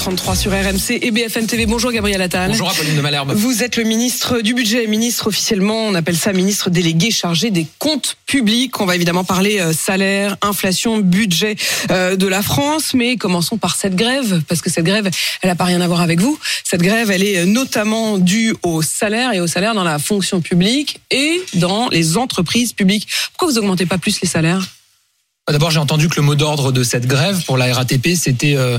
8h33 sur RMC et BFM TV. Bonjour Gabriel Attal. Bonjour Apolline de Malherbe. Vous êtes le ministre du budget, ministre officiellement, on appelle ça ministre délégué chargé des comptes publics. On va évidemment parler euh, salaire, inflation, budget euh, de la France, mais commençons par cette grève, parce que cette grève, elle n'a pas rien à voir avec vous. Cette grève, elle est notamment due au salaire et au salaire dans la fonction publique et dans les entreprises publiques. Pourquoi vous augmentez pas plus les salaires? D'abord, j'ai entendu que le mot d'ordre de cette grève pour la RATP, c'était euh, euh,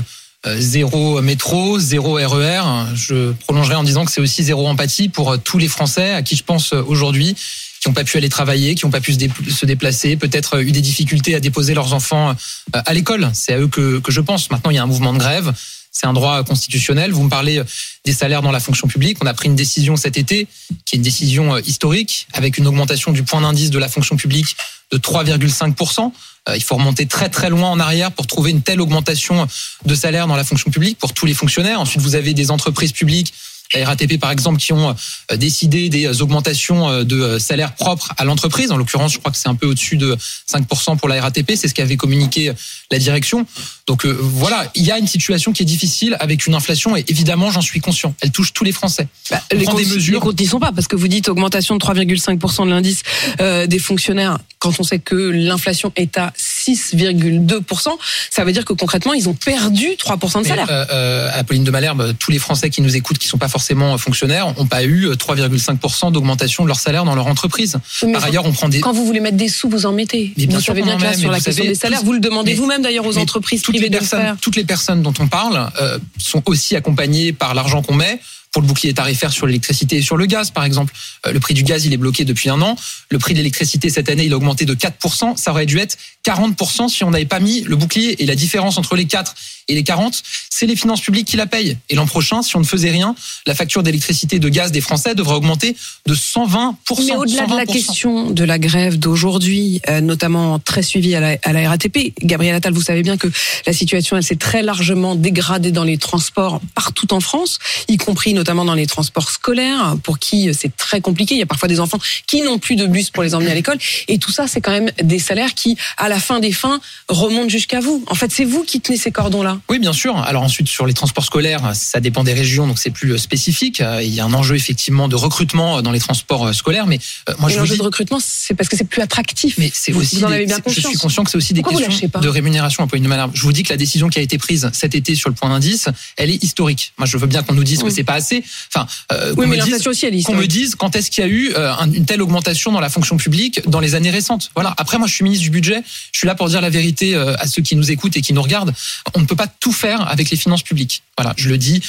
zéro métro, zéro RER. Je prolongerai en disant que c'est aussi zéro empathie pour euh, tous les Français à qui je pense euh, aujourd'hui qui n'ont pas pu aller travailler, qui n'ont pas pu se dé- se déplacer, peut-être eu des difficultés à déposer leurs enfants euh, à l'école. C'est à eux que, que je pense. Maintenant, il y a un mouvement de grève. C'est un droit constitutionnel. Vous me parlez euh, des salaires dans la fonction publique. On a pris une décision cet été, qui est une décision euh, historique, avec une augmentation du point d'indice de la fonction publique de 3,5%. Euh, Il faut remonter très très loin en arrière pour trouver une telle augmentation de salaire dans la fonction publique pour tous les fonctionnaires. Ensuite, vous avez des entreprises publiques la RATP par exemple qui ont décidé des augmentations de salaire propres à l'entreprise. En l'occurrence, je crois que c'est un peu au-dessus de 5% pour la RATP, c'est ce qu'avait communiqué la direction. Donc euh, voilà, il y a une situation qui est difficile avec une inflation et évidemment, j'en suis conscient, elle touche tous les Français. Bah, les des comptes, mesures. les comptes n'y sont pas parce que vous dites augmentation de 3,5% de l'indice euh, des fonctionnaires quand on sait que l'inflation est à 6,2%. Ça veut dire que concrètement, ils ont perdu 3% de Mais, salaire. euh, Apolline de Malherbe, tous les Français qui nous écoutent, qui sont pas forcément fonctionnaires, n'ont pas eu euh, 3,5% d'augmentation de leur salaire dans leur entreprise. Mais Par ailleurs, on prend des quand vous voulez mettre des sous, vous en mettez. Mais bien vous sûr savez bien en que là, sur la vous question savez, des salaires, vous le demandez vous-même d'ailleurs aux entreprises toutes personnes, les personnes dont on parle euh, sont aussi accompagnées par l'argent qu'on met pour le bouclier tarifaire sur l'électricité et sur le gaz, par exemple. Euh, le prix du gaz, il est bloqué depuis un an. Le prix de l'électricité cette année, il a augmenté de 4%. Ça aurait dû être 40% si on n'avait pas mis le bouclier. Et la différence entre les 4 et les 40, c'est les finances publiques qui la payent. Et l'an prochain, si on ne faisait rien, la facture d'électricité et de gaz des Français devrait augmenter de 120%. Mais au-delà de la 120%. question de la grève d'aujourd'hui, euh, notamment très suivie à la, à la RATP, Gabriel Attal, vous savez bien que la situation elle s'est très largement dégradée dans les transports partout en France, y compris notamment dans les transports scolaires, pour qui euh, c'est très compliqué. Il y a parfois des enfants qui n'ont plus de bus pour les emmener à l'école, et tout ça, c'est quand même des salaires qui, à la fin des fins, remontent jusqu'à vous. En fait, c'est vous qui tenez ces cordons-là. Oui, bien sûr. Alors ensuite, sur les transports scolaires, ça dépend des régions, donc c'est plus euh, spécifique. Euh, Il y a un enjeu effectivement de recrutement dans les transports scolaires, mais moi et je l'enjeu dis, de recrutement, c'est parce que c'est plus attractif. mais c'est Vous- aussi, vous en avez bien c'est- je suis conscience. conscient que c'est aussi des Pourquoi questions de rémunération. Pour une manière, je vous dis que la décision qui a été prise cet été sur le point d'indice, elle est historique. Moi, je veux bien qu'on nous dise que c'est pas assez. Enfin, euh, qu'on Oui, mais me dise- qu'on me historique. dise quand est-ce qu'il y a eu euh, un- une telle augmentation dans la fonction publique dans les années récentes. Voilà. Après, moi, je suis ministre du budget. Je suis là pour dire la vérité euh, à ceux qui nous écoutent et qui nous regardent. On ne peut pas tout faire avec les finances publiques. Voilà. Je le dis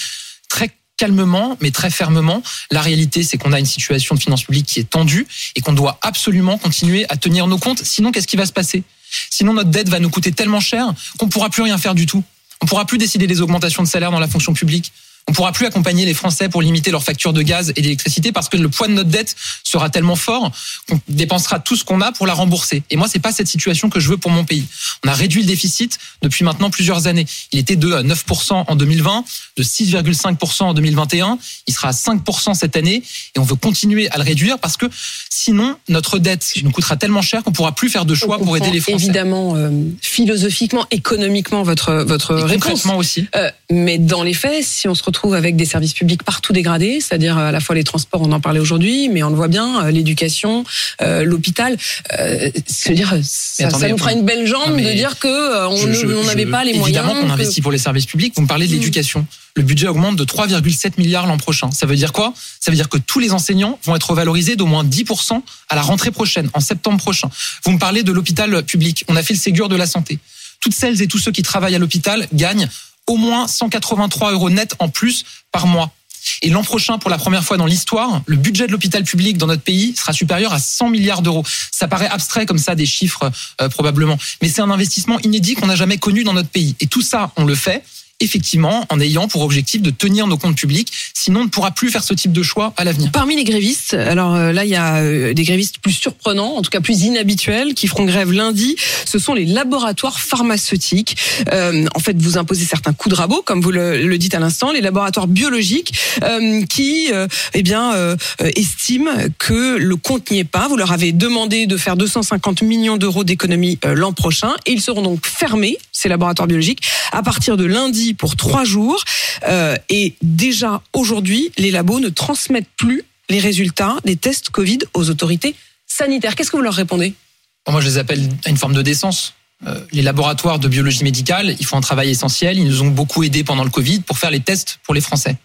très calmement, mais très fermement. La réalité, c'est qu'on a une situation de finances publiques qui est tendue et qu'on doit absolument continuer à tenir nos comptes. Sinon, qu'est-ce qui va se passer? Sinon, notre dette va nous coûter tellement cher qu'on pourra plus rien faire du tout. On pourra plus décider des augmentations de salaire dans la fonction publique. On pourra plus accompagner les Français pour limiter leurs factures de gaz et d'électricité parce que le poids de notre dette sera tellement fort qu'on dépensera tout ce qu'on a pour la rembourser. Et moi, c'est pas cette situation que je veux pour mon pays. On a réduit le déficit depuis maintenant plusieurs années. Il était de 9% en 2020, de 6,5% en 2021. Il sera à 5% cette année et on veut continuer à le réduire parce que sinon, notre dette nous coûtera tellement cher qu'on pourra plus faire de choix pour aider les Français. Évidemment, euh, philosophiquement, économiquement, votre votre Et réponse. aussi. Euh, mais dans les faits, si on se retrouve avec des services publics partout dégradés, c'est-à-dire euh, à la fois les transports, on en parlait aujourd'hui, mais on le voit bien, euh, l'éducation, euh, l'hôpital, euh, se dire, ça, nous fera une belle jambe de dire que on n'avait pas les moyens. Évidemment qu'on que- investit pour les services publics. Vous me parlez de Mm. l'éducation. Le budget augmente de 3,7 milliards l'an prochain. Ça veut dire quoi? Ça veut dire que tous les enseignants vont être valorisés d'au moins 10% à la rentrée prochaine, en septembre prochain. Vous me parlez de l'hôpital public. On a fait le Ségur de la santé. Toutes celles et tous ceux qui travaillent à l'hôpital gagnent au moins 183 euros net en plus par mois. Et l'an prochain, pour la première fois dans l'histoire, le budget de l'hôpital public dans notre pays sera supérieur à 100 milliards d'euros. Ça paraît abstrait comme ça, des chiffres euh, probablement, mais c'est un investissement inédit qu'on n'a jamais connu dans notre pays. Et tout ça, on le fait. Effectivement en ayant pour objectif de tenir nos comptes publics. Sinon, on ne pourra plus faire ce type de choix à l'avenir. Parmi les grévistes, alors euh, là, il y a euh, des grévistes plus surprenants, en tout cas plus inhabituels, qui feront grève lundi. Ce sont les laboratoires pharmaceutiques. Euh, en fait, vous imposez certains coups de rabot, comme vous le, dites à l'instant, les laboratoires biologiques qui, eh bien, estiment que le compte n'y est pas. Vous leur avez demandé de faire 250 millions d'euros d'économies l'an prochain, et ils seront donc fermés, ces laboratoires biologiques, à partir de lundi pour trois jours. Euh, et déjà aujourd'hui, les labos ne transmettent plus les résultats des tests Covid aux autorités sanitaires. Qu'est-ce que vous leur répondez? Moi, je les appelle à une forme de décence. Euh, les laboratoires de biologie médicale, ils font un travail essentiel. Ils nous ont beaucoup aidés pendant le Covid pour faire les tests pour les Français.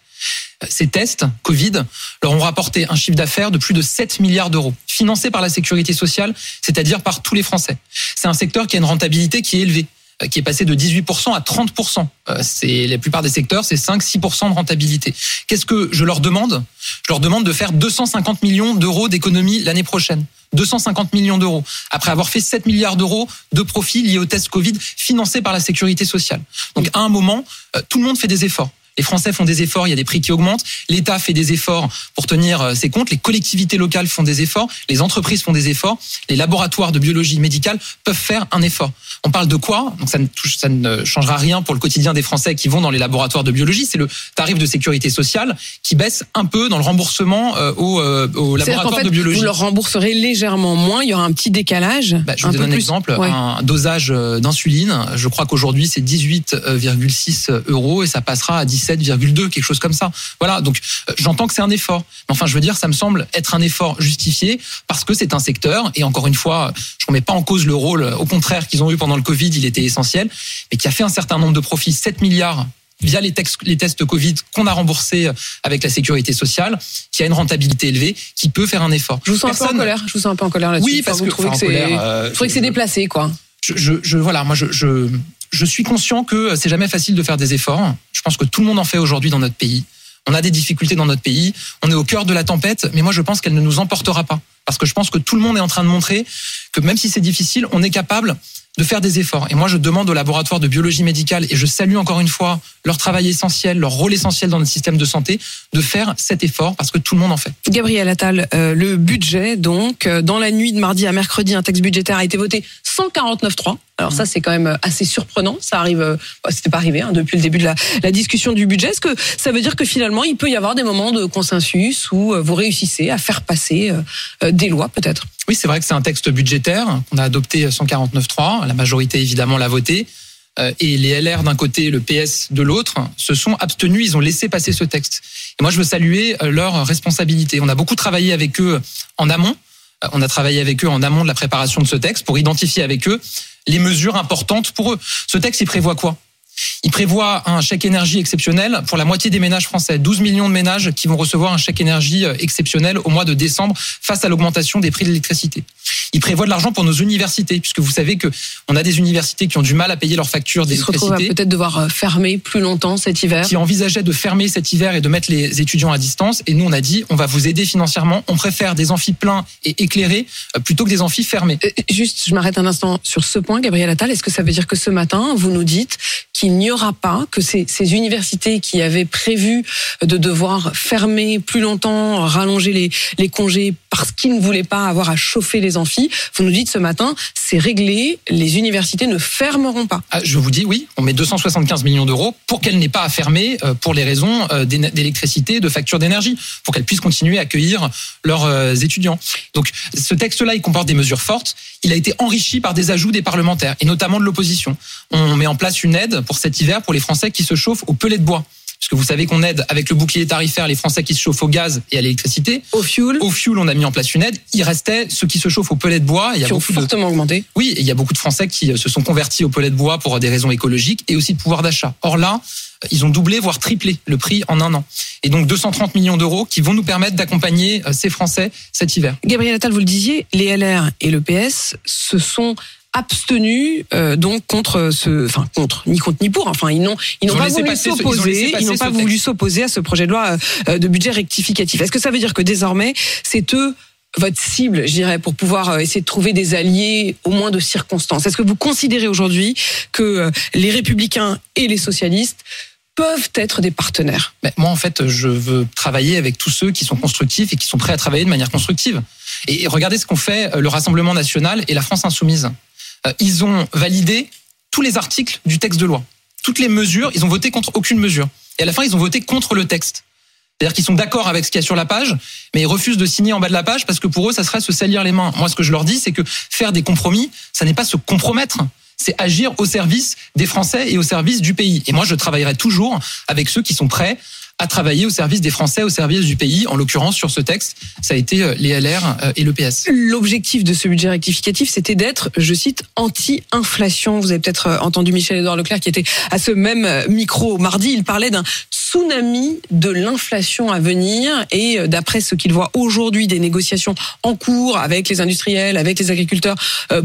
Euh, Ces tests Covid leur ont rapporté un chiffre d'affaires de plus de 7 milliards d'euros, financés par la sécurité sociale, c'est-à-dire par tous les Français. C'est un secteur qui a une rentabilité qui est élevée qui est passé de 18% à 30%. Euh, C'est la plupart des secteurs, c'est 5-6% de rentabilité. Qu'est-ce que je leur demande? Je leur demande de faire 250 millions d'euros d'économie l'année prochaine. 250 millions d'euros, après avoir fait 7 milliards d'euros de profits liés au test Covid financés par la sécurité sociale. Donc à un moment, euh, tout le monde fait des efforts. Les Français font des efforts, il y a des prix qui augmentent, l'État fait des efforts pour tenir euh, ses comptes, les collectivités locales font des efforts, les entreprises font des efforts, les laboratoires de biologie médicale peuvent faire un effort. On parle de quoi? Donc ça ne, touche, ça ne changera rien pour le quotidien des Français qui vont dans les laboratoires de biologie, c'est le tarif de sécurité sociale qui baisse un peu dans le remboursement euh, aux, euh, aux laboratoires fait, de biologie. vous leur rembourserez légèrement moins, il y aura un petit décalage. Bah, je vous donne un plus. exemple, Ouais. un dosage d'insuline, je crois qu'aujourd'hui c'est 18,6 euros et ça passera à 17,2, quelque chose comme ça. Voilà, donc euh, j'entends que c'est un effort. Mais enfin, je veux dire, ça me semble être un effort justifié parce que c'est un secteur, et encore une fois, je ne remets pas en cause le rôle, au contraire, qu'ils ont eu pendant le Covid, il était essentiel, mais qui a fait un certain nombre de profits, 7 milliards via les, textes, les tests Covid qu'on a remboursés avec la sécurité sociale, qui a une rentabilité élevée, qui peut faire un effort. Je vous sens un peu en colère. Je vous sens un peu en colère là-dessus. Oui, Enfin, parce vous que trouvez enfin, que c'est, euh, vous trouvez que c'est déplacé, quoi. je, je, je- voilà, moi je, je, je suis conscient que c'est jamais facile de faire des efforts. Je pense que tout le monde en fait aujourd'hui dans notre pays. On a des difficultés dans notre pays. On est au cœur de la tempête, mais moi je pense qu'elle ne nous emportera pas. Parce que je pense que tout le monde est en train de montrer que même si c'est difficile, on est capable de faire des efforts. Et moi, je demande aux laboratoires de biologie médicale, et je salue encore une fois leur travail essentiel, leur rôle essentiel dans notre système de santé, de faire cet effort parce que tout le monde en fait. Gabriel Attal, euh, le budget, donc, euh, dans la nuit de mardi à mercredi, un texte budgétaire a été voté 149.3. Alors ça, c'est quand même assez surprenant. Ça arrive, euh, bah, c'était pas arrivé hein, depuis le début de la, la discussion du budget. Est-ce que ça veut dire que finalement, il peut y avoir des moments de consensus où euh, vous réussissez à faire passer euh, des lois, peut-être? Oui, c'est vrai que c'est un texte budgétaire qu'on a adopté 149.3. La majorité, évidemment, l'a voté. Et les LR d'un côté, le PS de l'autre, se sont abstenus. Ils ont laissé passer ce texte. Et moi, je veux saluer leur responsabilité. On a beaucoup travaillé avec eux en amont. On a travaillé avec eux en amont de la préparation de ce texte pour identifier avec eux les mesures importantes pour eux. Ce texte, il prévoit quoi? Il prévoit un chèque énergie exceptionnel pour la moitié des ménages français. 12 millions de ménages qui vont recevoir un chèque énergie euh, exceptionnel au mois de décembre face à l'augmentation des prix de l'électricité. Il prévoit de l'argent pour nos universités, puisque vous savez que on a des universités qui ont du mal à payer leurs factures Ils se retrouvent à d'électricité, peut-être devoir euh, fermer plus longtemps cet hiver. qui envisageaient de fermer cet hiver et de mettre les étudiants à distance. Et nous, on a dit, on va vous aider financièrement. On préfère des amphis pleins et éclairés euh, plutôt que des amphis fermés. Euh, Juste, je m'arrête un instant sur ce point, Gabriel Attal. Est-ce que ça veut dire que ce matin, vous nous dites qu'il n'y aura pas, que ces, ces universités qui avaient prévu de devoir fermer plus longtemps, rallonger les, les congés parce qu'ils ne voulaient pas avoir à chauffer les amphis, vous nous dites ce matin, c'est réglé, les universités ne fermeront pas. Ah, je vous dis oui, on met 275 millions d'euros pour qu'elle n'ait pas à fermer euh, pour les raisons euh, d'électricité, de facture d'énergie, pour qu'elle puisse continuer à accueillir leurs euh, étudiants. Donc ce texte-là, il comporte des mesures fortes. Il a été enrichi par des ajouts des parlementaires et notamment de l'opposition. On met en place une aide pour cet hiver pour les Français qui se chauffent au pellet de bois. Parce que vous savez qu'on aide avec le bouclier tarifaire les Français qui se chauffent au gaz et à l'électricité. Au fuel, Au fuel, on a mis en place une aide. Il restait ceux qui se chauffent au pellet de bois. Il y a qui ont beaucoup de fortement augmenté. oui, et il y a beaucoup de Français qui euh, se sont convertis au pellet de bois pour des raisons écologiques et aussi de pouvoir d'achat. Or là, euh, ils ont doublé, voire triplé le prix en un an. Et donc 230 millions d'euros qui vont nous permettre d'accompagner euh, ces Français cet hiver. Gabriel Attal, vous le disiez, les LR et le PS se sont abstenus euh, donc contre ce enfin contre ni contre ni pour enfin ils n'ont ils n'ont pas voulu s'opposer ils n'ont pas voulu s'opposer à ce projet de loi euh, de budget rectificatif est-ce que ça veut dire que désormais c'est eux votre cible, je dirais, pour pouvoir euh, essayer de trouver des alliés au moins de circonstances? Est-ce que vous considérez aujourd'hui que les républicains et les socialistes peuvent être des partenaires? Mais Moi, en fait, je veux travailler avec tous ceux qui sont constructifs et qui sont prêts à travailler de manière constructive. Et regardez ce qu'ont fait le Rassemblement national et la France insoumise. Euh, Ils ont validé tous les articles du texte de loi, toutes les mesures. Ils ont voté contre aucune mesure. Et à la fin, ils ont voté contre le texte. C'est-à-dire qu'ils sont d'accord avec ce qu'il y a sur la page, mais ils refusent de signer en bas de la page parce que pour eux, ça serait se salir les mains. Moi, ce que je leur dis, c'est que faire des compromis, ça n'est pas se compromettre. C'est agir au service des Français et au service du pays. Et moi, je travaillerai toujours avec ceux qui sont prêts à travailler au service des Français, au service du pays. En l'occurrence, sur ce texte, ça a été euh, les LR euh, et le PS. L'objectif de ce budget rectificatif, c'était d'être, je cite, anti-inflation. Vous avez peut-être euh, entendu Michel-Édouard Leclerc qui était à ce même micro mardi. Il parlait d'un tsunami de l'inflation à venir et d'après ce qu'il voit aujourd'hui des négociations en cours avec les industriels, avec les agriculteurs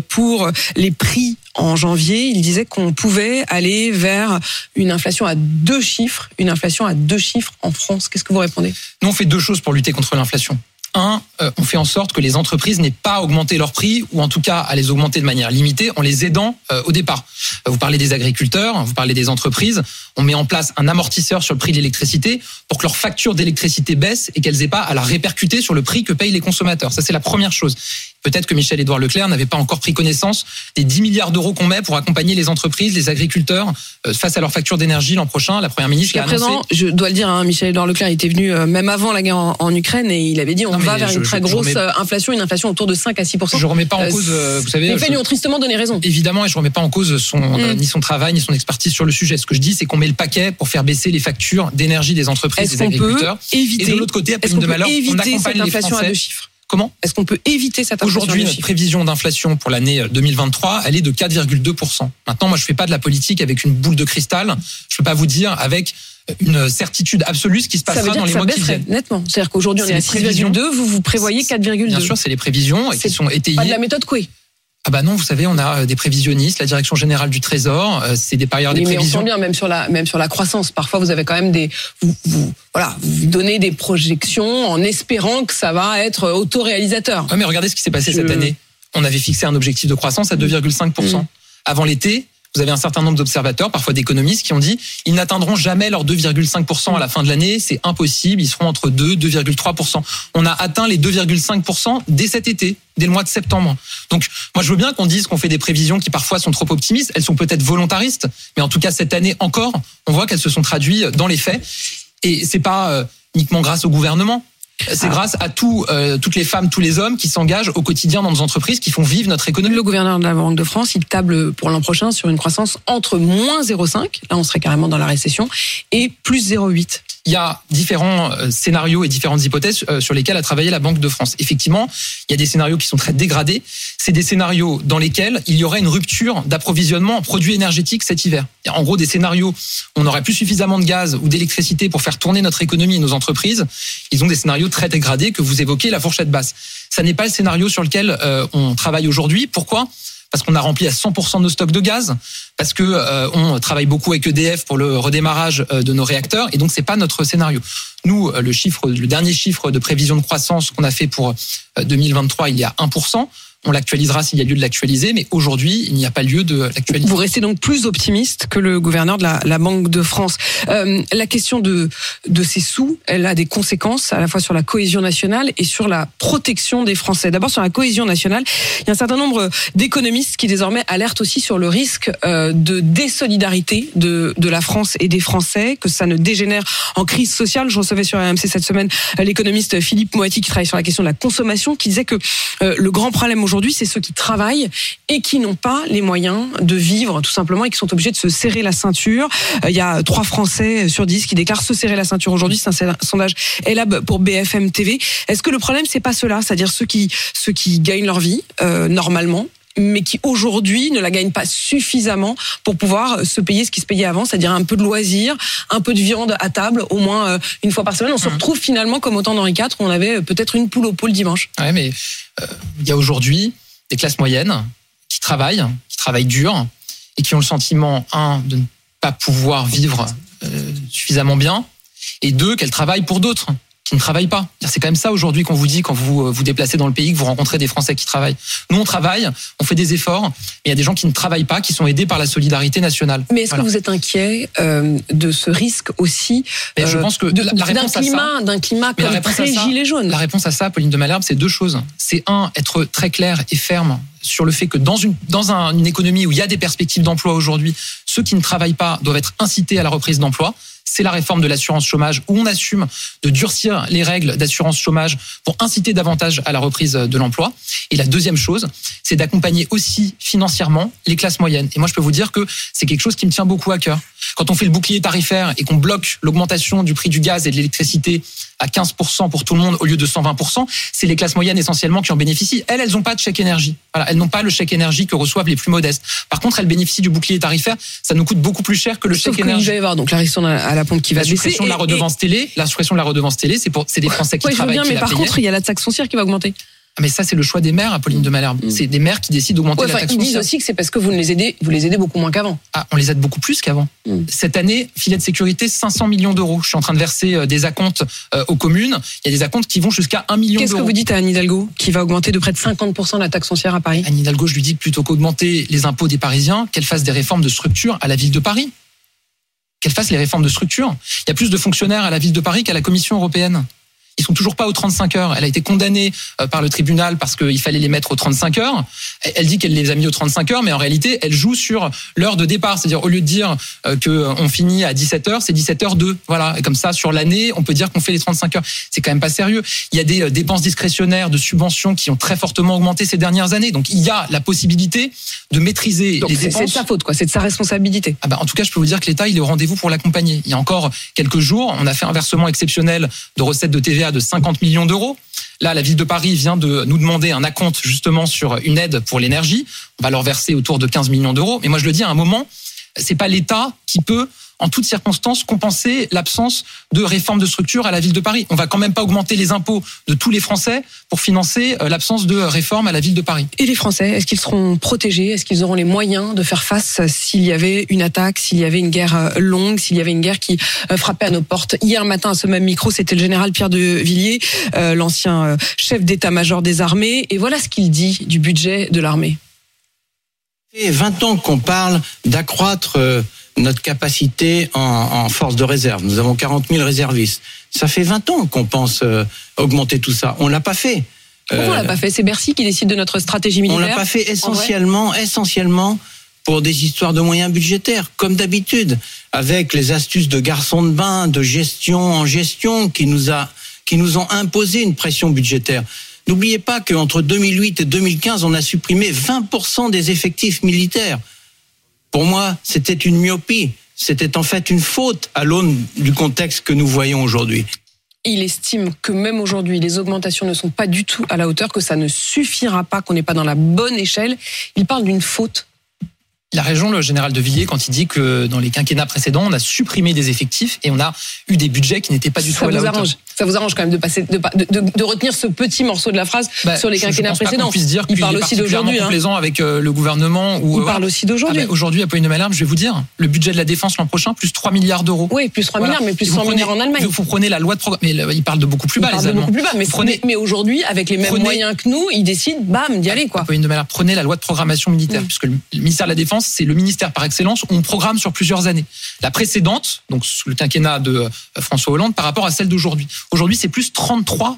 pour les prix en janvier, il disait qu'on pouvait aller vers une inflation à deux chiffres, une inflation à deux chiffres en France. Qu'est-ce que vous répondez? Nous, on fait deux choses pour lutter contre l'inflation. Un, euh, on fait en sorte que les entreprises n'aient pas à augmenter leurs prix, ou en tout cas à les augmenter de manière limitée, en les aidant euh, au départ. Euh, Vous parlez des agriculteurs, vous parlez des entreprises. On met en place un amortisseur sur le prix de l'électricité pour que leur facture d'électricité baisse et qu'elles aient pas à la répercuter sur le prix que payent les consommateurs. Ça, c'est la première chose. Peut-être que Michel-Édouard Leclerc n'avait pas encore pris connaissance des 10 milliards d'euros qu'on met pour accompagner les entreprises, les agriculteurs euh, face à leur facture d'énergie l'an prochain. La première ministre a annoncé. présent, je dois le dire, hein, Michel-Édouard Leclerc était venu euh, même avant la guerre en, en Ukraine et il avait dit on Non, va vers je- une très je- je grosse remets- euh, inflation, une inflation autour de 5 à 6 Je remets pas en cause, euh, vous savez. Les faits lui ont tristement donné raison. Évidemment, et je remets pas en cause son Mm. ni son travail ni son expertise sur le sujet. Ce que je dis, c'est qu'on met le paquet pour faire baisser les factures d'énergie des entreprises, des agriculteurs. éviter, Et de l'autre côté, à peine de malheur, on accompagne cette les à Français. deux chiffres? Comment Est-ce qu'on peut éviter cette Aujourd'hui, notre chiffres prévision d'inflation pour l'année 2023, elle est de 4,2%. Maintenant, moi, je fais pas de la politique avec une boule de cristal. Je peux pas vous dire avec une certitude absolue ce qui se passera dans les mois qui viennent. nettement. C'est-à-dire qu'aujourd'hui on est à les prévisions. 6,2, vous vous prévoyez 4,2. Bien sûr, c'est les prévisions qui C'est sont étayées. Pas de la méthode Coué. Ah bah non, vous savez, on a euh, des prévisionnistes, la direction générale du Trésor, euh, c'est des parieurs des mais on prévisions. sent bien, même sur la, même sur la croissance. Parfois, vous avez quand même des, vous, vous- voilà, vous donnez des projections en espérant que ça va être autoréalisateur. Ouais, mais regardez ce qui s'est passé Je- cette année. On avait fixé un objectif de croissance à 2,5%. Mm. Avant l'été, vous avez un certain nombre d'observateurs, parfois d'économistes, qui ont dit ils n'atteindront jamais leur 2,5% à la fin de l'année, c'est impossible, ils seront entre 2 2,3%. On a atteint les 2,5% dès cet été, dès le mois de septembre. Donc moi je veux bien qu'on dise qu'on fait des prévisions qui parfois sont trop optimistes, elles sont peut-être volontaristes, mais en tout cas cette année encore, on voit qu'elles se sont traduites dans les faits et c'est pas euh, uniquement grâce au gouvernement. C'est grâce à euh, toutes les femmes, tous les hommes qui s'engagent au quotidien dans nos entreprises, qui font vivre notre économie. Le gouverneur de la Banque de France, il table pour l'an prochain sur une croissance entre moins 0,5, là on serait carrément dans la récession, et plus 0,8. Il y a différents euh, scénarios et différentes hypothèses euh, sur lesquelles a travaillé la Banque de France. Effectivement, il y a des scénarios qui sont très dégradés. C'est des scénarios dans lesquels il y aurait une rupture d'approvisionnement en produits énergétiques cet hiver. En gros, des scénarios où on n'aurait plus suffisamment de gaz ou d'électricité pour faire tourner notre économie et nos entreprises. Ils ont des scénarios très dégradés que vous évoquez, la fourchette basse. Ça n'est pas le scénario sur lequel euh, on travaille aujourd'hui. Pourquoi? Parce qu'on a rempli à 100% nos stocks de gaz, parce que euh, on travaille beaucoup avec EDF pour le redémarrage euh, de nos réacteurs, et donc c'est pas notre scénario. Nous, euh, le chiffre, le dernier chiffre de prévision de croissance qu'on a fait pour euh, 2023, il y a 1%. On l'actualisera s'il y a lieu de l'actualiser, mais aujourd'hui, il n'y a pas lieu de l'actualiser. Vous restez donc plus optimiste que le gouverneur de la, Banque de France. Euh, la question de, ces sous, elle a des conséquences à la fois sur la cohésion nationale et sur la protection des Français. D'abord sur la cohésion nationale, il y a un certain nombre d'économistes qui désormais alertent aussi sur le risque euh, de désolidarité de, la France et des Français, que ça ne dégénère en crise sociale. Je recevais sur RMC cette semaine euh, l'économiste Philippe Moati qui travaille sur la question de la consommation, qui disait que le grand problème aujourd'hui, c'est ceux qui travaillent et qui n'ont pas les moyens de vivre tout simplement et qui sont obligés de se serrer la ceinture. Euh, Il y a trois Français sur dix qui déclarent se serrer la ceinture aujourd'hui. C'est un sondage Elab pour BFM TV. Est-ce que le problème c'est pas cela, c'est-à-dire ceux qui ceux qui gagnent leur vie euh, normalement mais qui aujourd'hui ne la gagnent pas suffisamment pour pouvoir se payer ce qui se payait avant, c'est-à-dire un peu de loisirs, un peu de viande à table, au moins euh, une fois par semaine. On se Mhm. retrouve finalement comme au temps d'Henri IV où on avait euh, peut-être une poule au pot le dimanche. Ouais, mais euh, il y a aujourd'hui des classes moyennes qui travaillent, qui travaillent dur et qui ont le sentiment un de ne pas pouvoir vivre euh, suffisamment bien et deux qu'elles travaillent pour d'autres, qui ne travaillent pas. C'est quand même ça aujourd'hui qu'on vous dit quand vous vous déplacez dans le pays, que vous rencontrez des Français qui travaillent. Nous, on travaille, on fait des efforts, et il y a des gens qui ne travaillent pas, qui sont aidés par la solidarité nationale. Mais est-ce que vous êtes inquiet euh, de ce risque aussi Mais je euh, pense que de- la d'un réponse à climat, d'un climat Mais comme très gilet jaune La réponse à ça, Pauline de Malherbe, c'est deux choses. C'est un, être très clair et ferme sur le fait que dans une dans un- une économie où il y a des perspectives d'emploi aujourd'hui, ceux qui ne travaillent pas doivent être incités à la reprise d'emploi. C'est la réforme de l'assurance chômage où on assume de durcir les règles d'assurance chômage pour inciter davantage à la reprise de l'emploi. Et la deuxième chose, c'est d'accompagner aussi financièrement les classes moyennes. Et moi, je peux vous dire que c'est quelque chose qui me tient beaucoup à cœur. Quand on fait le bouclier tarifaire et qu'on bloque l'augmentation du prix du gaz et de l'électricité à 15% pour tout le monde au lieu de 120%, c'est les classes moyennes essentiellement qui en bénéficient. Elles, elles n'ont pas de chèque énergie. Voilà, elles n'ont pas le chèque énergie que reçoivent les plus modestes. Par contre, elles bénéficient du bouclier tarifaire. Ça nous coûte beaucoup plus cher que le Sauf chèque énergie. va y avoir donc la réduction à la pompe qui va La suppression de la et- redevance télé, la suppression de la redevance télé, c'est pour c'est des Français qui Ouais, je veux travaillent bien, mais par contre, il y a la taxe foncière qui va augmenter. Ah, mais ça c'est le choix des maires, Apolline de Malherbe. Mm. C'est des maires qui décident d'augmenter Ouais, la taxe ils disent aussi que c'est parce que vous ne les aidez, vous les aidez beaucoup moins qu'avant. Ah, on les aide beaucoup plus qu'avant. Mm. Cette année, filet de sécurité, 500 millions d'euros. Je suis en train de verser euh, des acomptes euh, aux communes. Il y a des acomptes qui vont jusqu'à 1 million Qu'est-ce que d'euros. vous dites à Anne Hidalgo qui va augmenter de près de 50% la taxe foncière à Paris? Anne Hidalgo, je lui dis que plutôt qu'augmenter les impôts des Parisiens, qu'elle fasse des réformes de structure à la ville de Paris. Qu'elle fasse les réformes de structure. Il y a plus de fonctionnaires à la ville de Paris qu'à la Commission européenne. Ils sont toujours pas aux 35 heures. Elle a été condamnée euh, par le tribunal parce qu'il fallait les mettre aux 35 heures. Elle- dit qu'elle les a mis aux 35 heures, mais en réalité, elle joue sur l'heure de départ. C'est-à-dire, au lieu de dire euh, que euh, on finit à 17 heures, c'est 17 heures 2. Voilà. Et comme ça, sur l'année, on peut dire qu'on fait les 35 heures. C'est quand même pas sérieux. Il y a des dépenses discrétionnaires de subventions qui ont très fortement augmenté ces dernières années. Donc, il y a la possibilité de maîtriser Donc les c'est c'est de dépenses. sa faute, quoi. C'est de sa responsabilité. Ah bah, en tout cas, je peux vous dire que l'État, il est au rendez-vous pour l'accompagner. Il y a encore quelques jours, on a fait un versement exceptionnel de recettes de TVA de 50 millions d'euros. Là, la ville de Paris vient de nous demander un acompte justement sur une aide pour l'énergie. On va leur verser autour de 15 millions d'euros. Mais moi, je le dis à un moment, c'est pas l'État qui peut, en toutes circonstances, compenser l'absence de réforme de structure à la ville de Paris. On va quand même pas augmenter les impôts de tous les Français pour financer euh, l'absence de réforme à la ville de Paris. Et les Français, est-ce qu'ils seront protégés? Est-ce qu'ils auront les moyens de faire face s'il y avait une attaque, s'il y avait une guerre euh, longue, s'il y avait une guerre qui euh, frappait à nos portes? Hier matin, à ce même micro, c'était le général Pierre de Villiers, l'ancien chef d'état-major des armées. Et voilà ce qu'il dit du budget de l'armée. Fait 20 ans qu'on parle d'accroître euh, notre capacité en, en force de réserve. Nous avons 40 000 réservistes. Ça fait 20 ans qu'on pense euh, augmenter tout ça. On l'a pas fait. Pourquoi on Euh, l'a pas fait? C'est Bercy qui décide de notre stratégie on militaire. l'a pas fait essentiellement, essentiellement pour des histoires de moyens budgétaires, comme d'habitude, avec les astuces de garçon de bain, de gestion en gestion, qui nous a, qui nous ont imposé une pression budgétaire. N'oubliez pas qu'entre 2008 et 2015, on a supprimé 20% des effectifs militaires. Pour moi, c'était une myopie. C'était en fait une faute à l'aune du contexte que nous voyons aujourd'hui. Il estime que même aujourd'hui, les augmentations ne sont pas du tout à la hauteur, que ça ne suffira pas, qu'on n'est pas dans la bonne échelle. Il parle d'une faute. Il a raison, le général de Villiers, quand il dit que dans les quinquennats précédents, on a supprimé des effectifs et on a eu des budgets qui n'étaient pas du ça tout à la hauteur. arrange. Ça vous arrange quand même de passer, de, de, de- de retenir ce petit morceau de la phrase Bah, sur les je- je quinquennats pense précédents. puisse dire il parle est aussi d'aujourd'hui. Hein. avec euh, le gouvernement. Ou, Il euh, parle aussi d'aujourd'hui. Ah bah, aujourd'hui, Apolline de Malherbe, je vais vous dire, le budget de la défense l'an prochain, plus 3 milliards d'euros. oui, plus 3 Voilà. milliards, mais plus Et vous 100 prenez- milliards en Allemagne. Vous, prenez la loi de programme. Mais il parle de beaucoup plus Il bas, parle les de Allemands. beaucoup plus bas, mais, prenez- mais aujourd'hui, avec les mêmes Prenez- moyens que nous, ils décident, bam, d'y aller, quoi. Apolline de Malherbe, prenez la loi de programmation militaire, Mm. puisque le ministère de la Défense, c'est le ministère par excellence on programme sur plusieurs années. La précédente, donc sous le quinquennat de euh, François Hollande, par rapport à celle d'aujourd'hui. Aujourd'hui, c'est plus 33%.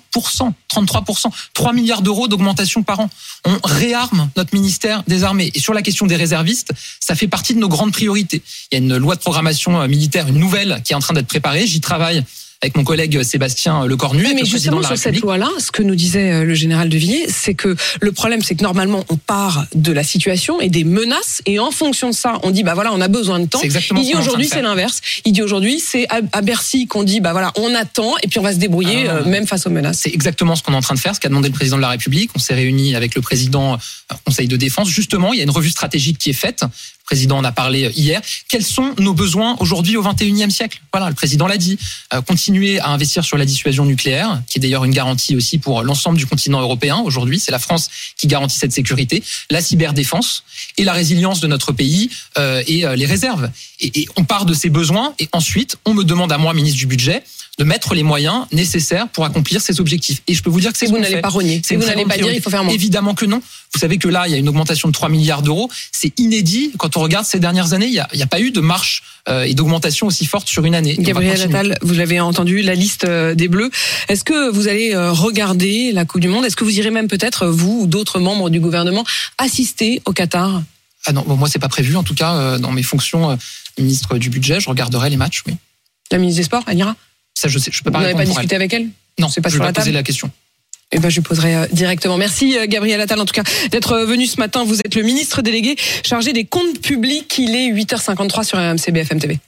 33%. 3 milliards d'euros d'augmentation par an. On réarme notre ministère des Armées. Et sur la question des réservistes, ça fait partie de nos grandes priorités. Il y a une loi de programmation euh, militaire, une nouvelle, qui est en train d'être préparée. J'y travaille avec mon collègue Sébastien Lecornu, Oui, mais justement sur cette loi-là, ce que nous disait euh, le général de Villiers, c'est que le problème, c'est que normalement, on part de la situation et des menaces, et en fonction de ça, on dit, bah voilà, on a besoin de temps. C'est exactement Il dit aujourd'hui, c'est l'inverse. Il dit aujourd'hui, c'est à, Bercy qu'on dit, bah voilà, on attend, et puis on va se débrouiller, Ah, euh, même face aux menaces. C'est exactement ce qu'on est en train de faire, ce qu'a demandé le président de la République. On s'est réunis avec le président euh, Conseil de défense. Justement, il y a une revue stratégique qui est faite. Président en a parlé hier. Quels sont nos besoins aujourd'hui au 21e siècle? Voilà, le président l'a dit. Euh, continuer à investir sur la dissuasion nucléaire, qui est d'ailleurs une garantie aussi pour l'ensemble du continent européen. Aujourd'hui, c'est la France qui garantit cette sécurité. La cyberdéfense et la résilience de notre pays euh, et euh, les réserves. Et on part de ces besoins et ensuite, on me demande à moi, ministre du budget, de mettre les moyens nécessaires pour accomplir ces objectifs. Et je peux vous dire que c'est ce vous n'allez pas rogner. C'est vous n'allez pas dire il faut faire moins. Évidemment que non. Vous savez que là, il y a une augmentation de 3 milliards d'euros. C'est inédit. Quand on regarde ces dernières années, il n'y a, a pas eu de marche euh, et d'augmentation aussi forte sur une année. Gabriel. Attal, vous l'avez entendu, la liste euh, des Bleus. Est-ce que vous allez euh, regarder la Coupe du Monde? Est-ce que vous irez même peut-être, euh, vous ou d'autres membres du gouvernement, assister au Qatar? Ah non, bon, moi c'est pas prévu. En tout cas, dans mes fonctions ministre du budget, je regarderai les matchs. Oui. La ministre des Sports, elle ira Ça, je sais. Je peux pas Vous n'avez pas elle. discuté avec elle Non, c'est pas je sur la table la question. Eh ben, je lui poserai euh, directement. Merci euh, Gabriel Attal, en tout cas, d'être euh, venu ce matin. Vous êtes le ministre délégué chargé des comptes publics. Il est 8h53 sur RMC BFM TV.